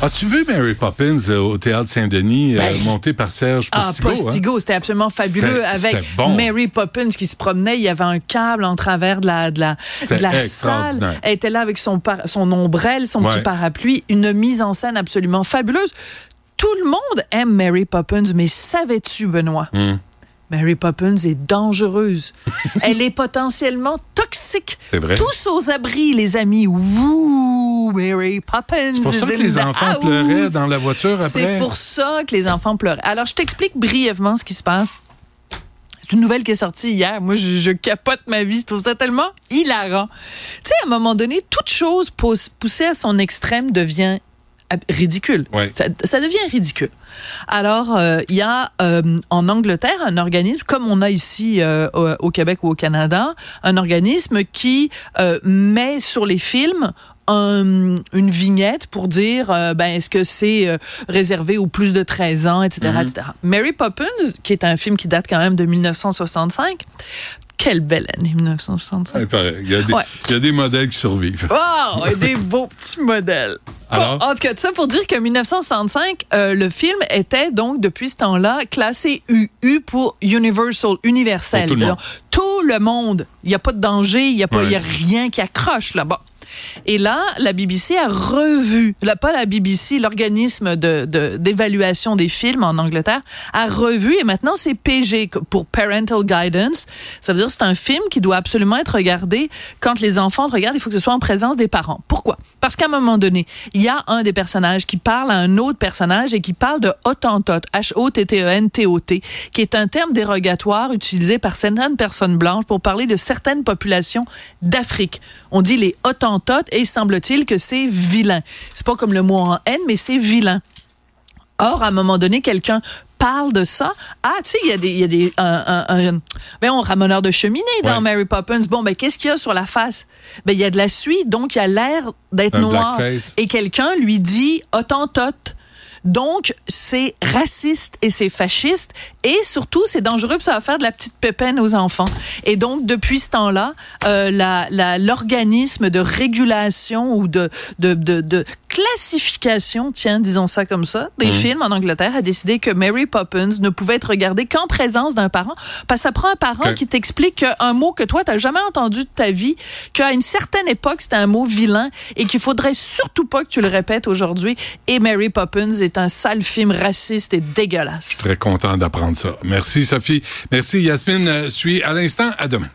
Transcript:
As-tu vu Mary Poppins euh, au Théâtre Saint-Denis, euh, Ben. monté par Serge Ah, Postigo? hein? Postigo, c'était absolument fabuleux avec bon. Mary Poppins qui se promenait. Il y avait un câble en travers de la, de la, C'était de la salle. Elle était là avec son, par- son ombrelle, son Ouais. petit parapluie. Une mise en scène absolument fabuleuse. Tout le monde aime Mary Poppins, mais savais-tu, Benoît? Hmm. Mary Poppins est dangereuse. Elle est potentiellement C'est vrai. Tous aux abris, les amis. Ouh, Mary Poppins. C'est pour ça que les enfants house. pleuraient dans la voiture après. C'est pour ça que les enfants pleuraient. Alors, je t'explique brièvement ce qui se passe. C'est une nouvelle qui est sortie hier. Moi, je, je capote ma vie. Je trouve ça tellement hilarant. Tu sais, à un moment donné, toute chose poussée à son extrême devient ridicule. Ouais. Ça, ça devient ridicule. Alors, euh, il y a euh, en Angleterre un organisme, comme on a ici euh, au, Québec ou au Canada, un organisme qui euh, met sur les films un- une vignette pour dire euh, ben est-ce que c'est euh, réservé aux plus de 13 ans etc etc Mary Poppins qui est un film qui date quand même de 1965 quelle belle année 1965 Ouais, pareil. Il y, a des, Ouais. il y a des modèles qui survivent. Wow, et des beaux petits modèles. Alors? Bon, en tout cas, ça pour dire que 1965, euh, le film était donc depuis ce temps-là classé UU pour Universal, universel. Pour tout le monde. Donc, tout le monde. Il n'y a pas de danger, il n'y a, pas- il y a rien qui accroche là-bas. Et là, la BBC a revu, pas la BBC, l'organisme de, de- d'évaluation des films en Angleterre, a revu et maintenant c'est PG pour Parental Guidance. Ça veut dire que c'est un film qui doit absolument être regardé quand les enfants le regardent, il faut que ce soit en présence des parents. Pourquoi? Parce qu'à un moment donné, il y a un des personnages qui parle à un autre personnage et qui parle de Hottentot, H-O-T-T-E-N-T-O-T, qui est un terme dérogatoire utilisé par certaines personnes blanches pour parler de certaines populations d'Afrique. On dit les Et semble-t-il que c'est vilain. C'est pas comme le mot en haine, mais c'est vilain. Or, à un moment donné, quelqu'un parle de ça. Ah, tu sais, il y a des, il y a des, un, un, un- ben, on ramoneur de cheminée dans Ouais. Mary Poppins. Bon, ben, qu'est-ce qu'il y a sur la face? Ben, il y a de la suie, donc il a l'air d'être noir. blackface. Et quelqu'un lui dit Hottentote. Donc, c'est raciste et c'est fasciste. Et surtout, c'est dangereux, puis ça va faire de la petite pépène aux enfants. Et donc, depuis ce temps-là, euh, l'organisme de régulation ou de classification, tiens, disons ça comme ça, des films en Angleterre a décidé que Mary Poppins ne pouvait être regardé qu'en présence d'un parent. Parce que ça prend un parent qui t'explique qu'un mot que toi, t'as jamais entendu de ta vie, qu'à une certaine époque, c'était un mot vilain et qu'il faudrait surtout pas que tu le répètes aujourd'hui. Et Mary Poppins est un sale film raciste et dégueulasse. Très content d'apprendre ça. Merci, Sophie. Merci, Yasmine. Euh, suis à l'instant. À demain.